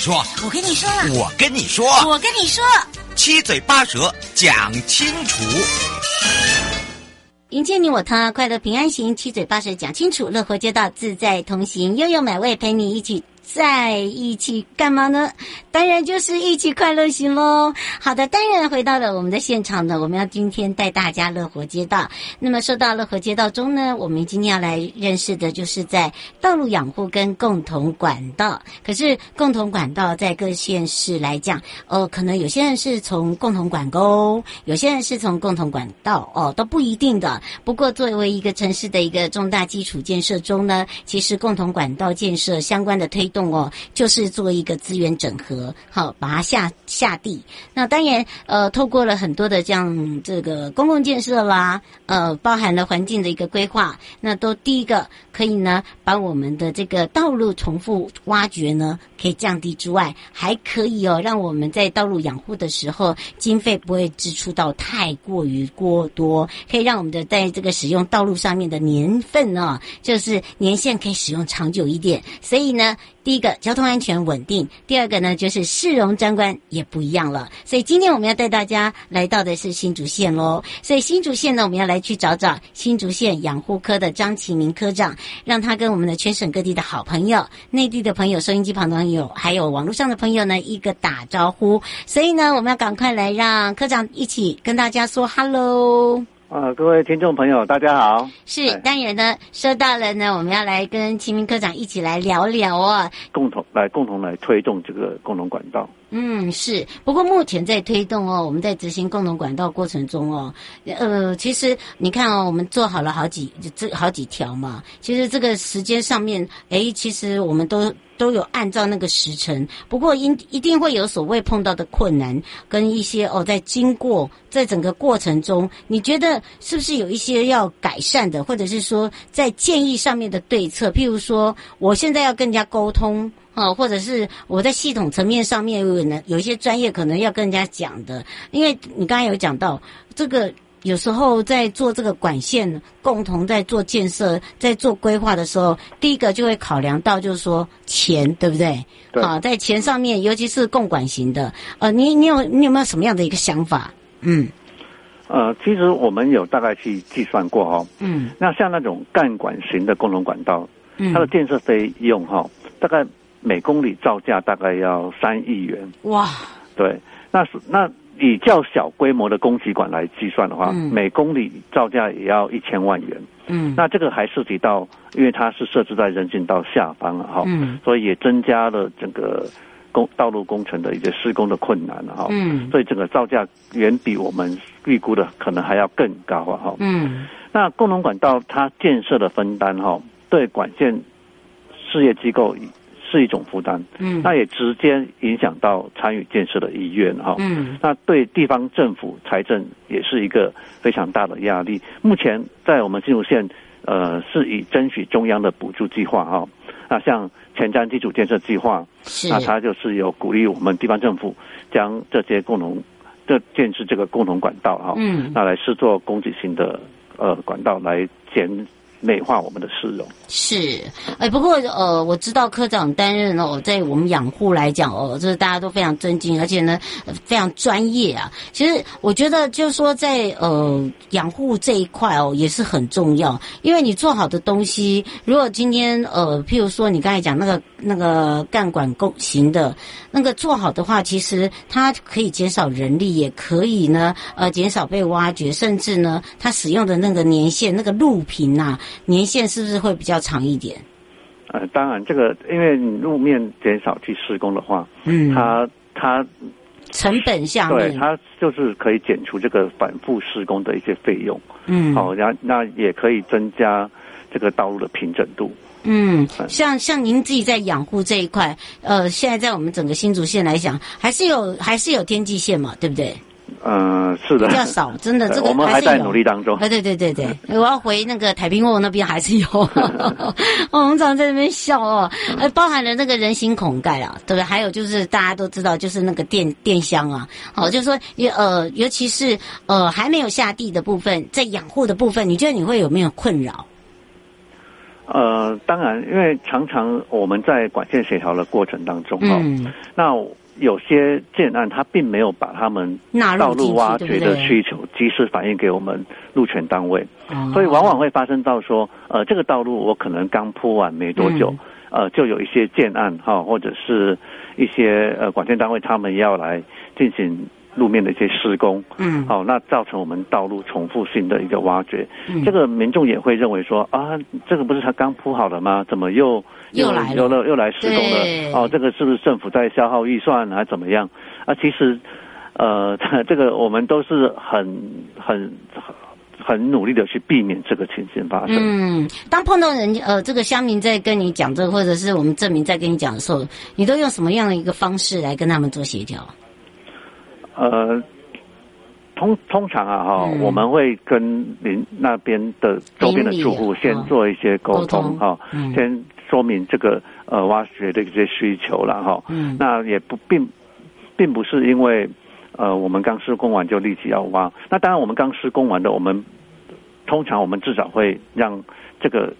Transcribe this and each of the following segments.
说，我跟你说，我跟你说，我跟你说，七嘴八舌讲清楚。迎接你我他，快乐平安行，七嘴八舌讲清楚，乐活街道自在同行，悠悠美味陪你一起。在一起干嘛呢？当然就是一起快乐行喽。好的，当然回到了我们的现场呢，我们要今天带大家乐活街道。那么说到乐活街道中呢，我们今天要来认识的就是在道路养护跟共同管道。可是共同管道在各县市来讲，哦，可能有些人是从共同管沟，有些人是从共同管道，哦，都不一定的。不过作为一个城市的一个重大基础建设中呢，其实共同管道建设相关的推动。哦，就是做一个资源整合，好，把它下下地。那当然，呃，透过了很多的这样这个公共建设啦，呃，包含了环境的一个规划，那都第一个可以呢，把我们的这个道路重复挖掘呢，可以降低之外，还可以哦，让我们在道路养护的时候，经费不会支出到太过于过多，可以让我们的在这个使用道路上面的年份呢、哦，就是年限可以使用长久一点。所以呢。第一个交通安全稳定，第二个呢就是市容장观也不一样了。所以今天我们要带大家来到的是新竹县喽。所以新竹县呢，我们要来去找找新竹县养护科的张启明科长，让他跟我们的全省各地的好朋友、内地的朋友、收音机旁的朋友，还有网络上的朋友呢一个打招呼。所以呢，我们要赶快来让科长一起跟大家说 “hello”。啊，各位听众朋友，大家好。是，当然呢，说到了呢，我们要来跟秦明科长一起来聊聊哦，共同来共同来推动这个共同管道。嗯，是。不过目前在推动哦，我们在执行共同管道过程中哦，呃，其实你看哦，我们做好了好几这好几条嘛，其实这个时间上面，诶，其实我们都。都有按照那个时辰，不过因一定会有所谓碰到的困难跟一些哦，在经过在整个过程中，你觉得是不是有一些要改善的，或者是说在建议上面的对策？譬如说，我现在要跟人家沟通啊，或者是我在系统层面上面有能，有一些专业可能要跟人家讲的，因为你刚才有讲到这个。有时候在做这个管线，共同在做建设、在做规划的时候，第一个就会考量到就是说钱，对不对？对。啊，在钱上面，尤其是共管型的，呃，你你有你有没有什么样的一个想法？嗯，呃，其实我们有大概去计算过哈、哦，嗯，那像那种干管型的共同管道，嗯，它的建设费用哈、哦，大概每公里造价大概要三亿元。哇，对，那是那。以较小规模的供给管来计算的话，嗯、每公里造价也要一千万元。嗯，那这个还涉及到，因为它是设置在人行道下方了哈，嗯，所以也增加了整个工道路工程的一些施工的困难哈。嗯，所以整个造价远比我们预估的可能还要更高哈。嗯，那共同管道它建设的分担哈，对管线事业机构。是一种负担，嗯，那也直接影响到参与建设的意愿哈，嗯，那对地方政府财政也是一个非常大的压力。目前在我们新竹县，呃，是以争取中央的补助计划哈，那像前瞻基础建设计划，那它就是有鼓励我们地方政府将这些共同这建设这个共同管道哈，嗯，那来是做供给型的呃管道来减美化我们的市容。是，哎，不过呃，我知道科长担任哦，在我们养护来讲哦，这大家都非常尊敬，而且呢，非常专业啊。其实我觉得，就是说在呃养护这一块哦，也是很重要，因为你做好的东西，如果今天呃，譬如说你刚才讲那个那个干管工型的那个做好的话，其实它可以减少人力，也可以呢呃减少被挖掘，甚至呢，它使用的那个年限，那个路平呐，年限是不是会比较长一点，呃，当然，这个因为你路面减少去施工的话，嗯，它它成本下面，对，它就是可以减除这个反复施工的一些费用，嗯，好，然后那也可以增加这个道路的平整度，嗯，像像您自己在养护这一块，呃，现在在我们整个新竹县来讲，还是有还是有天际线嘛，对不对？嗯，是的，比较少，真的，这个我们还在努力当中。哎，对对对对，我要回那个太平路那边还是有，我们常在那边笑哦，呃，包含了那个人形孔盖啊，对不对？还有就是大家都知道，就是那个电电箱啊，好，就是说，呃，尤其是呃还没有下地的部分，在养护的部分，你觉得你会有没有困扰？呃，当然，因为常常我们在管线协调的过程当中，嗯，那。有些建案，它并没有把他们道路挖掘的需求及时反映给我们路权单位，所以往往会发生到说，呃，这个道路我可能刚铺完没多久，呃，就有一些建案哈，或者是一些呃管线单位他们要来进行。路面的一些施工，嗯，好，那造成我们道路重复性的一个挖掘，嗯，这个民众也会认为说啊，这个不是他刚铺好了吗？怎么又又来又又来施工了？哦，这个是不是政府在消耗预算还怎么样？啊，其实，呃，这个我们都是很很很努力的去避免这个情形发生。嗯，当碰到人呃这个乡民在跟你讲这个，或者是我们证明在跟你讲的时候，你都用什么样的一个方式来跟他们做协调？呃，通通常啊哈，嗯、我们会跟您那边的周边的住户先做一些沟通哈，嗯、先说明这个呃挖掘的一些需求了哈。嗯，那也不并并不是因为呃我们刚施工完就立即要挖，那当然我们刚施工完的，我们通常我们至少会让这个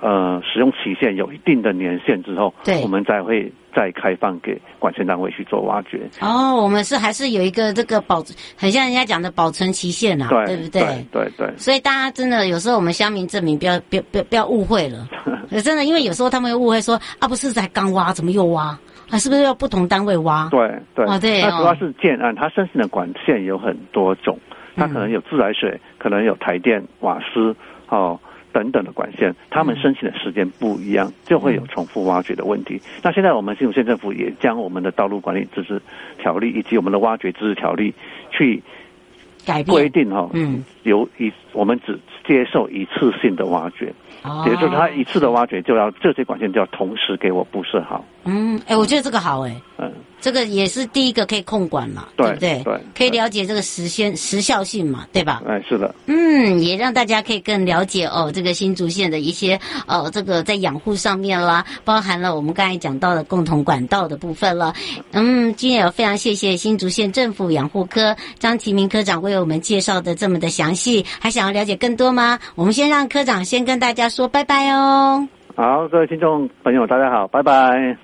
呃使用期限有一定的年限之后，对，我们再会。再开放给管线单位去做挖掘哦，我们是还是有一个这个保，很像人家讲的保存期限啊，对，对不对？对对对。所以大家真的有时候我们乡民证明不要不要不要不要误会了，真的，因为有时候他们会误会说啊，不是才刚挖，怎么又挖？啊，是不是要不同单位挖？对对哦对。那主要是建案，它申请的管线有很多种，它可能有自来水，嗯、可能有台电、瓦斯，哦。等等的管线，他们申请的时间不一样，就会有重复挖掘的问题。那现在我们新竹县政府也将我们的道路管理自治条例以及我们的挖掘自治条例去改规定哈，嗯，由一我们只接受一次性的挖掘，也就是他一次的挖掘就要这些管线就要同时给我布设好。嗯，哎，我觉得这个好哎，嗯。这个也是第一个可以控管嘛，对，对不对？对，可以了解这个时间时效性嘛，对吧？哎，是的。嗯，也让大家可以更了解哦，这个新竹县的一些哦，这个在养护上面啦，包含了我们刚才讲到的共同管道的部分了。嗯，今天也非常谢谢新竹县政府养护科张启明科长为我们介绍的这么的详细，还想要了解更多吗？我们先让科长先跟大家说拜拜哦。好，各位听众朋友，大家好，拜拜。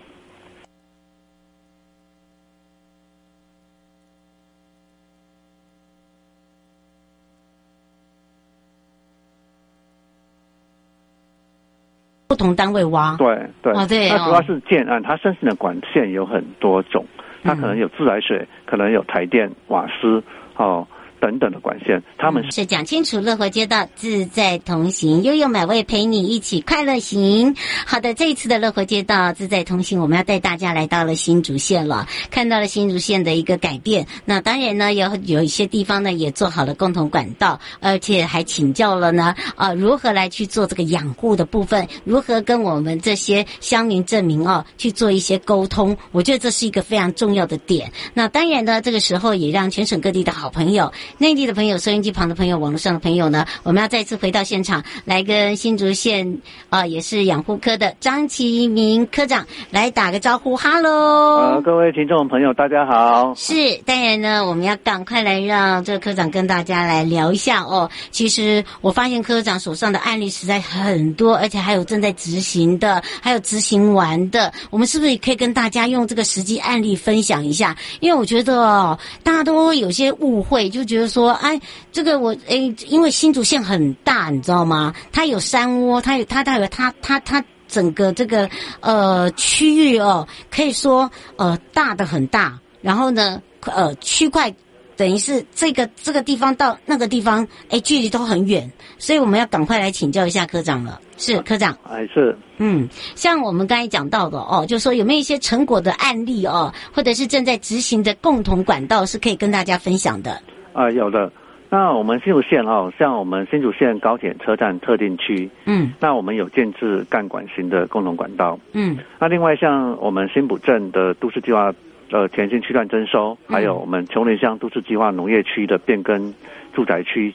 不同单位挖，对对，哦对，它主要是建案，它申请的管线有很多种，它可能有自来水，可能有台电、瓦斯，哦。等等的管线，他们是讲清楚，乐活街道自在同行，悠悠美味陪你一起快乐行。好的，这一次的乐活街道自在同行，我们要带大家来到了新竹县了，看到了新竹县的一个改变。那当然呢，有有一些地方呢也做好了共同管道，而且还请教了呢啊如何来去做这个养护的部分，如何跟我们这些乡民镇民啊去做一些沟通。我觉得这是一个非常重要的点。那当然呢，这个时候也让全省各地的好朋友。内地的朋友、收音机旁的朋友、网络上的朋友呢，我们要再次回到现场，来跟新竹县啊、呃，也是养护科的张启明科长来打个招呼，哈喽。呃，各位听众朋友，大家好。是，当然呢，我们要赶快来让这个科长跟大家来聊一下哦。其实我发现科长手上的案例实在很多，而且还有正在执行的，还有执行完的。我们是不是也可以跟大家用这个实际案例分享一下？因为我觉得哦，大家都有些误会，就觉得说，哎，这个我哎，因为新竹县很大，你知道吗？它有山窝，它有它它有它它它整个这个呃区域哦，可以说呃大的很大，然后呢呃区块。等于是这个这个地方到那个地方，哎，距离都很远，所以我们要赶快来请教一下科长了。是科长，哎是，嗯，像我们刚才讲到的哦，就说有没有一些成果的案例哦，或者是正在执行的共同管道，是可以跟大家分享的。啊，有的。那我们新竹县哦，像我们新竹县高铁车站特定区，嗯，那我们有建制干管型的共同管道，嗯，那另外像我们新浦镇的都市计划。呃，田心区段征收，还有我们琼林乡都市计划农业区的变更住宅区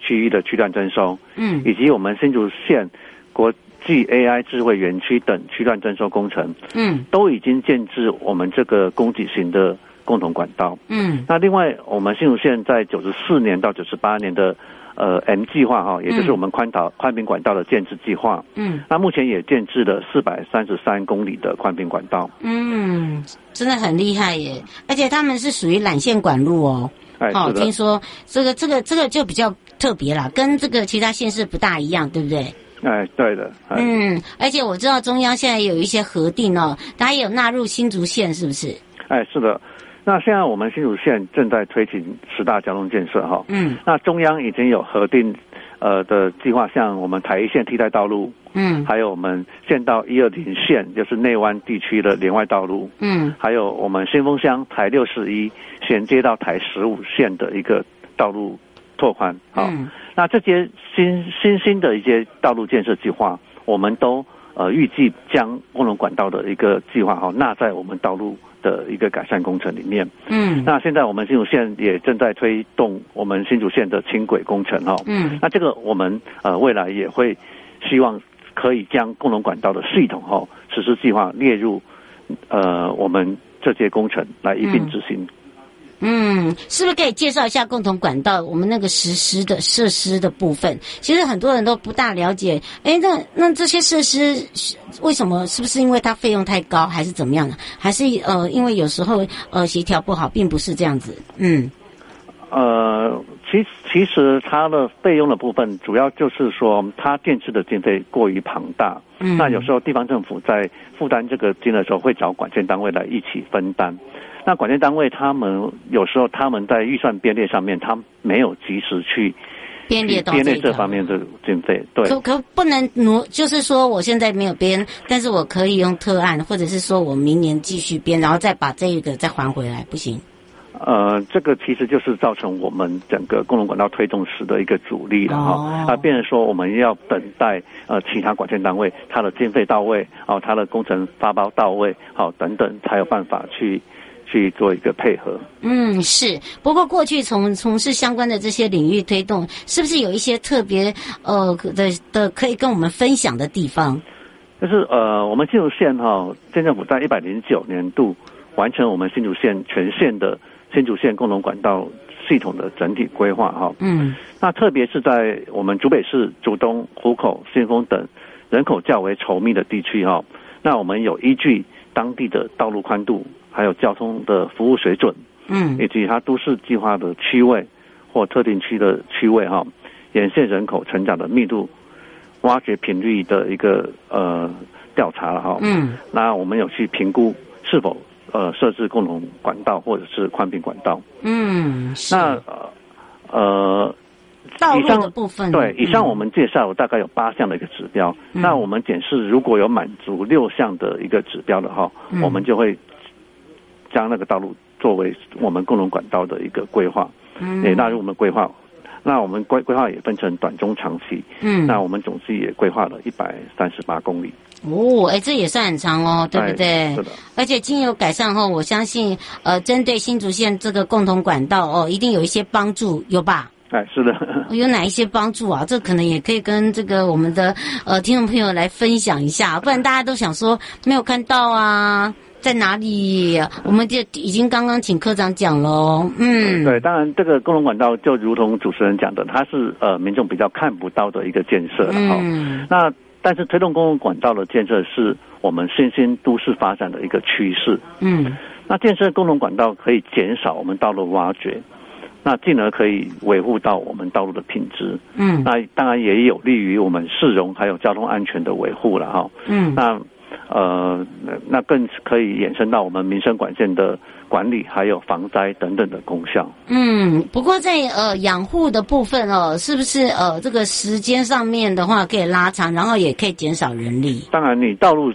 区域的区段征收，嗯，以及我们新竹县国际 AI 智慧园区等区段征收工程，嗯，都已经建置我们这个供给型的共同管道，嗯，那另外我们新竹县在九十四年到九十八年的。呃，M 计划哈，也就是我们宽导宽频管道的建制计划。嗯，那目前也建制了四百三十三公里的宽频管道。嗯，真的很厉害耶！而且他们是属于缆线管路哦。哎，哦，听说这个这个这个就比较特别啦，跟这个其他县市不大一样，对不对？哎，对的。嗯，而且我知道中央现在有一些核定哦，它也有纳入新竹县，是不是？哎，是的。那现在我们新竹县正在推行十大交通建设哈，嗯，那中央已经有核定呃的计划，像我们台一线替代道路，嗯，还有我们县道一二零线就是内湾地区的联外道路，嗯，还有我们新丰乡台六十一衔接到台十五线的一个道路拓宽，好，嗯，那这些新新兴的一些道路建设计划，我们都呃预计将工农管道的一个计划哈纳在我们道路。的一个改善工程里面，嗯，那现在我们新竹县也正在推动我们新竹县的轻轨工程哈，嗯，那这个我们呃未来也会希望可以将工农管道的系统哈实施计划列入呃我们这些工程来一并执行。嗯，嗯是不是可以介绍一下共同管道我们那个实施的设施的部分？其实很多人都不大了解。哎，那那这些设施为什么？是不是因为它费用太高，还是怎么样呢？还是呃，因为有时候呃协调不好，并不是这样子。嗯，呃，其其实它的费用的部分，主要就是说它建置的经费过于庞大。嗯，那有时候地方政府在负担这个金额的时候，会找管建单位来一起分担。那管建单位他们有时候他们在预算编列上面，他没有及时去编列编列这方面的经费，对。可可不能挪，就是说我现在没有编，但是我可以用特案，或者是说我明年继续编，然后再把这个再还回来，不行。呃，这个其实就是造成我们整个共同管道推动时的一个阻力了哈。哦、啊，变成说我们要等待呃其他管线单位它的经费到位，哦，它的工程发包到位，好、哦、等等，才有办法去。去做一个配合，嗯，是。不过过去从从事相关的这些领域推动，是不是有一些特别呃的的可以跟我们分享的地方？就是呃，我们新竹县哈，县政府在一百零九年度完成我们新竹县全县的新竹县共同管道系统的整体规划哈。嗯。那特别是在我们竹北市竹东、湖口、新丰等人口较为稠密的地区哈，那我们有依据当地的道路宽度。还有交通的服务水准，嗯，以及它都市计划的区位或特定区的区位哈，沿线人口成长的密度、挖掘频率的一个呃调查了哈，嗯，那我们有去评估是否呃设置共同管道或者是宽频管道，嗯，那呃道路的部分。对，以上我们介绍大概有八项的一个指标，嗯、那我们检视如果有满足六项的一个指标的话，嗯、我们就会。将那个道路作为我们共同管道的一个规划，嗯，也纳入我们规划，那我们规规划也分成短、中、长期。嗯，那我们总计也规划了一百三十八公里。哦，哎，这也算很长哦，对不对？哎、是的。而且经由改善后，我相信，呃，针对新竹县这个共同管道哦，一定有一些帮助，有吧？哎，是的。有哪一些帮助啊？这可能也可以跟这个我们的呃听众朋友来分享一下，不然大家都想说没有看到啊。在哪里？我们就已经刚刚请科长讲了。嗯，对，当然这个共同管道就如同主持人讲的，它是呃民众比较看不到的一个建设了哈。嗯。那但是推动公共管道的建设是我们新兴都市发展的一个趋势。嗯。那建设共同管道可以减少我们道路挖掘，那进而可以维护到我们道路的品质。嗯。那当然也有利于我们市容还有交通安全的维护了哈。嗯。那。呃，那那更可以衍生到我们民生管线的管理，还有防灾等等的功效。嗯，不过在呃养护的部分哦，是不是呃这个时间上面的话可以拉长，然后也可以减少人力？当然，你道路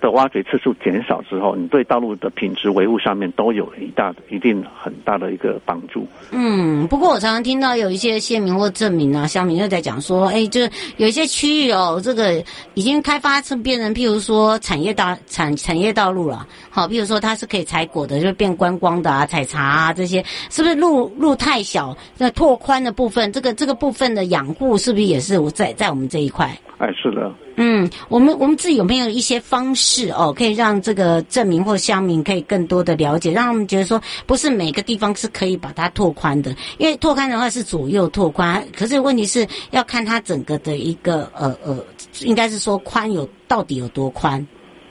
的挖掘次数减少之后，你对道路的品质维护上面都有一大、一定很大的一个帮助。嗯，不过我常常听到有一些县民或镇民啊、乡民又在讲说，哎，就是有一些区域哦，这个已经开发成变成，譬如说产业道产产业道路了。好，譬如说它是可以采果的，就变观光的啊，采茶啊这些，是不是路路太小？那拓宽的部分，这个这个部分的养护是不是也是在在我们这一块？哎，是的。嗯，我们我们自己有没有一些方式哦，可以让这个镇民或乡民可以更多的了解，让他们觉得说，不是每个地方是可以把它拓宽的，因为拓宽的话是左右拓宽，可是问题是要看它整个的一个呃呃，应该是说宽有到底有多宽，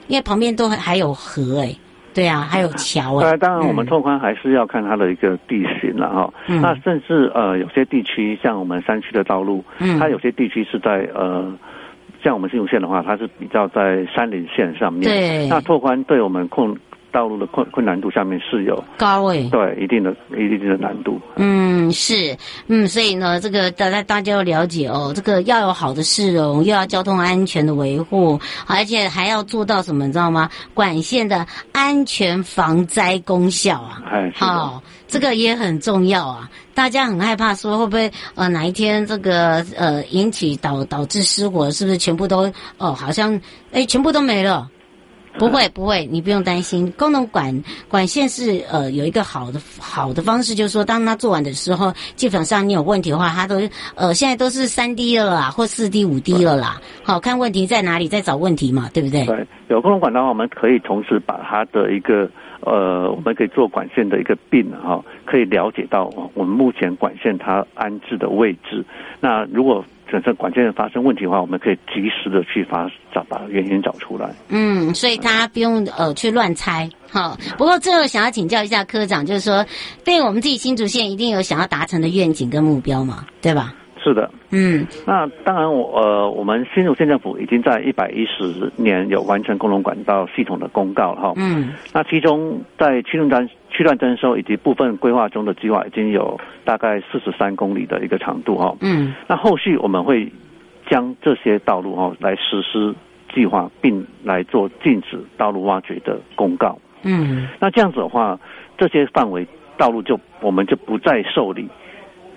因为旁边都还有河哎，对啊，还有桥哎。当然，我们拓宽还是要看它的一个地形了哈。嗯。那甚至呃，有些地区像我们山区的道路，嗯，它有些地区是在呃。像我们新竹县的话，它是比较在山林线上面。对。那拓宽对我们控道路的困困难度下面是有高诶。对，一定的一定的难度。嗯，是，嗯，所以呢，这个大家大家要了解哦，这个要有好的市容，又要交通安全的维护，而且还要做到什么，你知道吗？管线的安全防灾功效啊。哎，好。哦这个也很重要啊！大家很害怕说会不会呃哪一天这个呃引起导导致失火，是不是全部都哦好像哎全部都没了？不会不会，你不用担心。功能管管线是呃有一个好的好的方式，就是说当它做完的时候，基本上你有问题的话，它都呃现在都是三 D 了啦，或四 D 五 D 了啦。好，看问题在哪里，再找问题嘛，对不对？对，有功能管道的话，我们可以同时把它的一个。呃，我们可以做管线的一个并哈，可以了解到我们目前管线它安置的位置。那如果整个管线发生问题的话，我们可以及时的去发找把原因找出来。嗯，所以大家不用呃去乱猜哈。不过最后想要请教一下科长，就是说，对我们自己新竹县一定有想要达成的愿景跟目标嘛，对吧？是的，嗯，那当然我，我呃，我们新竹县政府已经在一百一十年有完成工农管道系统的公告了哈，嗯，那其中在区段区段征收以及部分规划中的计划已经有大概四十三公里的一个长度哈，嗯，那后续我们会将这些道路哈来实施计划，并来做禁止道路挖掘的公告，嗯，那这样子的话，这些范围道路就我们就不再受理。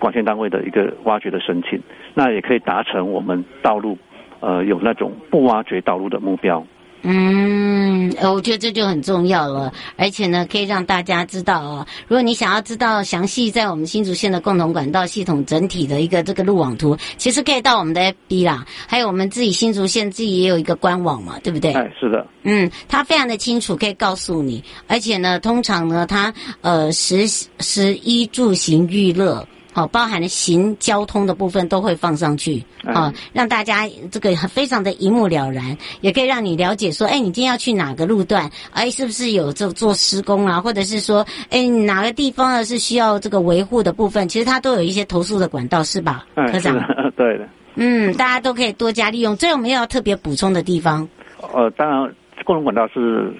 管线单位的一个挖掘的申请，那也可以达成我们道路，呃，有那种不挖掘道路的目标。嗯，我觉得这就很重要了，而且呢，可以让大家知道哦。如果你想要知道详细在我们新竹县的共同管道系统整体的一个这个路网图，其实可以到我们的 FB 啦，还有我们自己新竹县自己也有一个官网嘛，对不对？哎，是的。嗯，它非常的清楚，可以告诉你，而且呢，通常呢，它呃十十一住行娱乐。好，包含了行交通的部分都会放上去，啊，让大家这个非常的一目了然，也可以让你了解说，哎，你今天要去哪个路段，哎，是不是有这做施工啊，或者是说，哎，哪个地方呢是需要这个维护的部分，其实它都有一些投诉的管道，是吧，科长？对的。嗯，大家都可以多加利用。这有没有特别补充的地方？呃，当然，共同管道是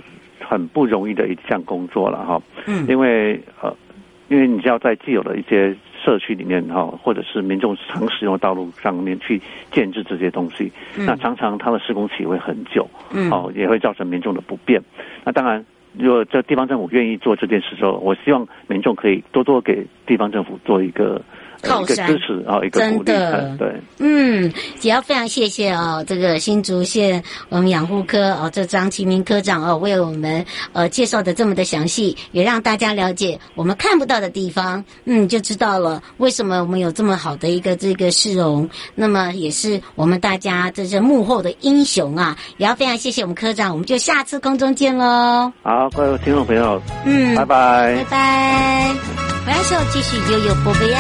很不容易的一项工作了哈，嗯，因为呃，因为你就要在既有的一些。社区里面哈，或者是民众常使用的道路上面去建置这些东西，嗯、那常常它的施工期会很久，嗯，哦，也会造成民众的不便。那当然，如果这地方政府愿意做这件事之后，我希望民众可以多多给地方政府做一个一个支持啊，一个。真的，对，嗯，也要非常谢谢哦，这个新竹县我们养护科哦，这张启明科长哦，为我们呃介绍的这么的详细，也让大家了解我们看不到的地方，嗯，就知道了为什么我们有这么好的一个这个市容。那么也是我们大家这些幕后的英雄啊，也要非常谢谢我们科长，我们就下次空中见喽。好，各位听众朋友，嗯，拜拜，拜拜，回来时候继续悠悠宝贝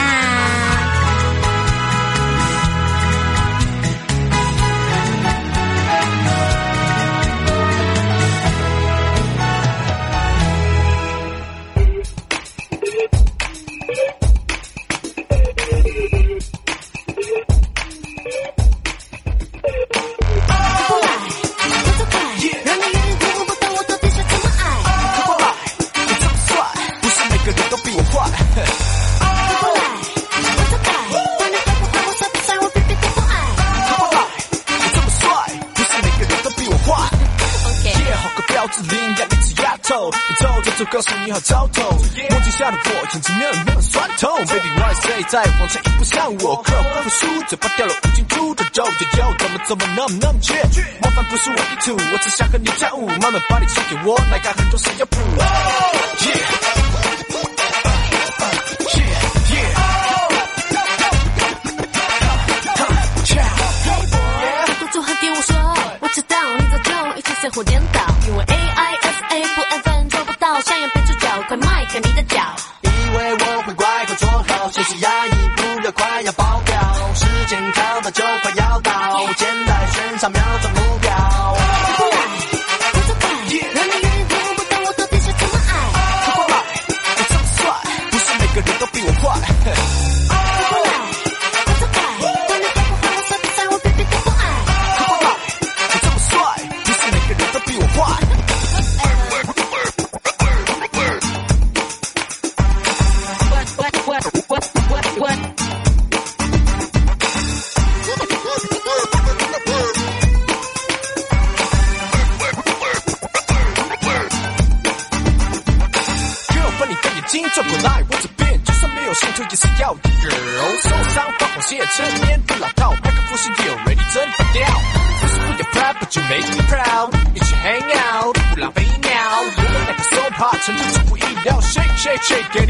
呀。告诉你好糟透，墨镜下的我眼睛嫩嫩酸痛。Baby why say 再往前一步向我，克服不输，嘴巴掉了五斤猪的肉，就要怎么怎么那么那么倔？麻烦不是我意图，我只想和你跳舞，慢慢把你送给我，来个很多谁要 prove。多做还听我说，我知道你早就一切随火颠倒，间跳到就快要到，现在弦上瞄准目标。过来，快走开，让你永远不懂我到底是怎么爱。快过来，我这么帅，不是每个人都比我坏。宝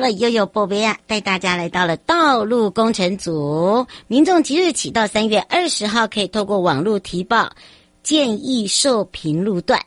了悠悠宝贝啊，带大家来到了道路工程组。民众即日起到三月二十号，可以透过网络提报建议受评路段。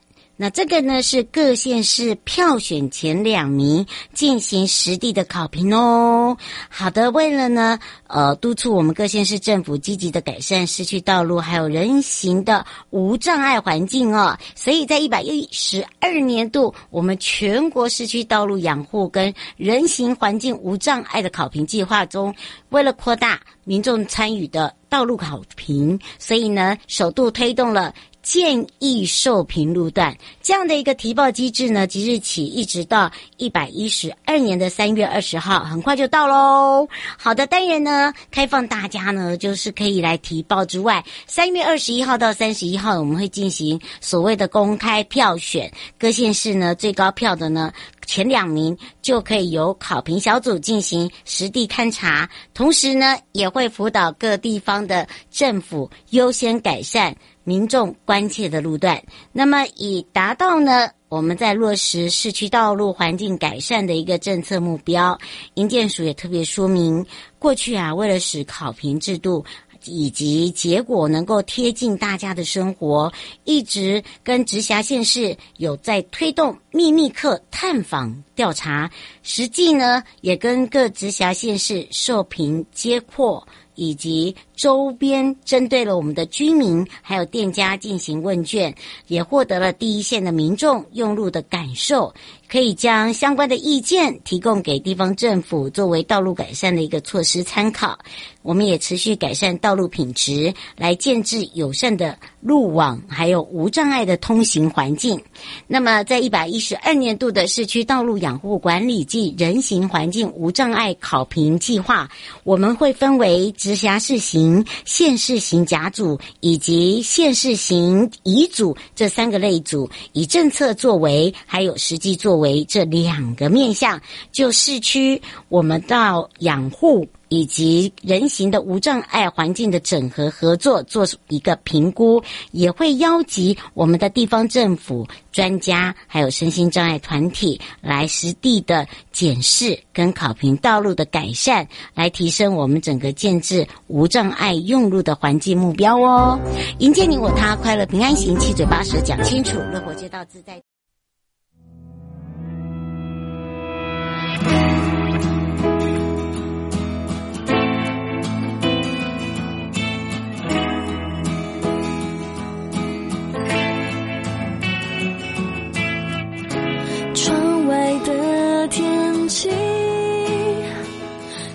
那这个呢是各县市票选前两名进行实地的考评哦。好的，为了呢，呃，督促我们各县市政府积极的改善市区道路还有人行的无障碍环境哦，所以在一百一十二年度，我们全国市区道路养护跟人行环境无障碍的考评计划中，为了扩大民众参与的道路考评，所以呢，首度推动了。建议受评路段这样的一个提报机制呢，即日起一直到一百一十二年的三月二十号，很快就到喽。好的，当然呢，开放大家呢，就是可以来提报之外，三月二十一号到三十一号，我们会进行所谓的公开票选，各县市呢最高票的呢前两名就可以由考评小组进行实地勘查，同时呢也会辅导各地方的政府优先改善。民众关切的路段，那么以达到呢，我们在落实市区道路环境改善的一个政策目标。营建署也特别说明，过去啊，为了使考评制度以及结果能够贴近大家的生活，一直跟直辖县市有在推动秘密客探访调查，实际呢，也跟各直辖县市受评接获。以及周边针对了我们的居民还有店家进行问卷，也获得了第一线的民众用路的感受，可以将相关的意见提供给地方政府作为道路改善的一个措施参考。我们也持续改善道路品质，来建置友善的路网，还有无障碍的通行环境。那么，在一百一十二年度的市区道路养护管理暨人行环境无障碍考评计划，我们会分为直辖市型、县市型甲组以及县市型乙组这三个类组，以政策作为还有实际作为这两个面向，就市区我们到养护。以及人行的无障碍环境的整合合作做一个评估，也会邀集我们的地方政府专家，还有身心障碍团体来实地的检视跟考评道路的改善，来提升我们整个建置无障碍用路的环境目标哦。迎接你我他，快乐平安行，七嘴八舌讲清楚，乐活街道自在。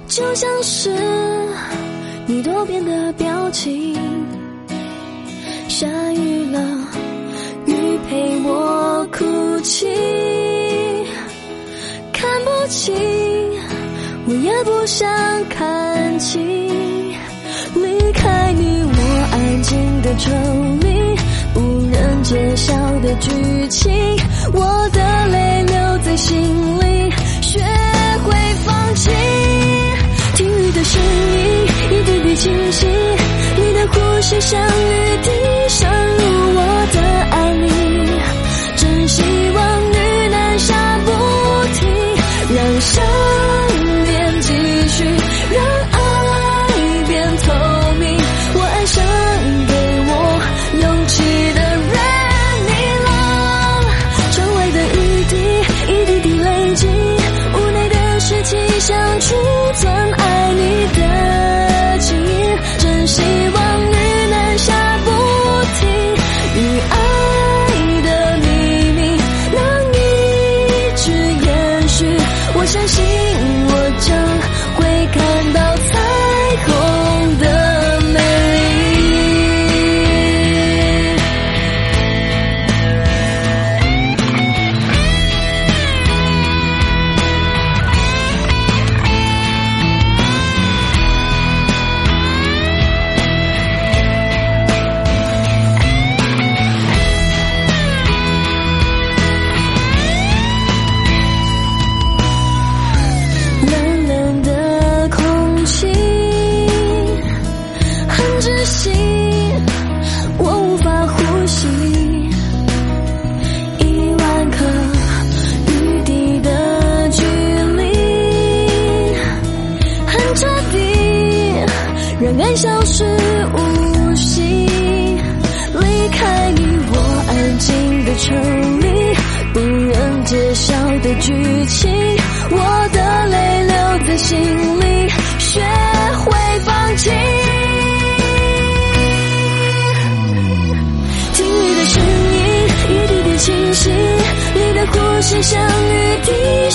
就像是你多变的表情，下雨了，雨陪我哭泣，看不清，我也不想看清，离开你我安静的抽离，无人揭晓的剧情，我的泪留在心里，学会放弃。听雨的声音，一点点清晰。你的呼吸像雨滴，成立不忍揭晓的剧情我的泪流在心里学会放弃。听你的声音一滴滴清晰你的呼吸像雨滴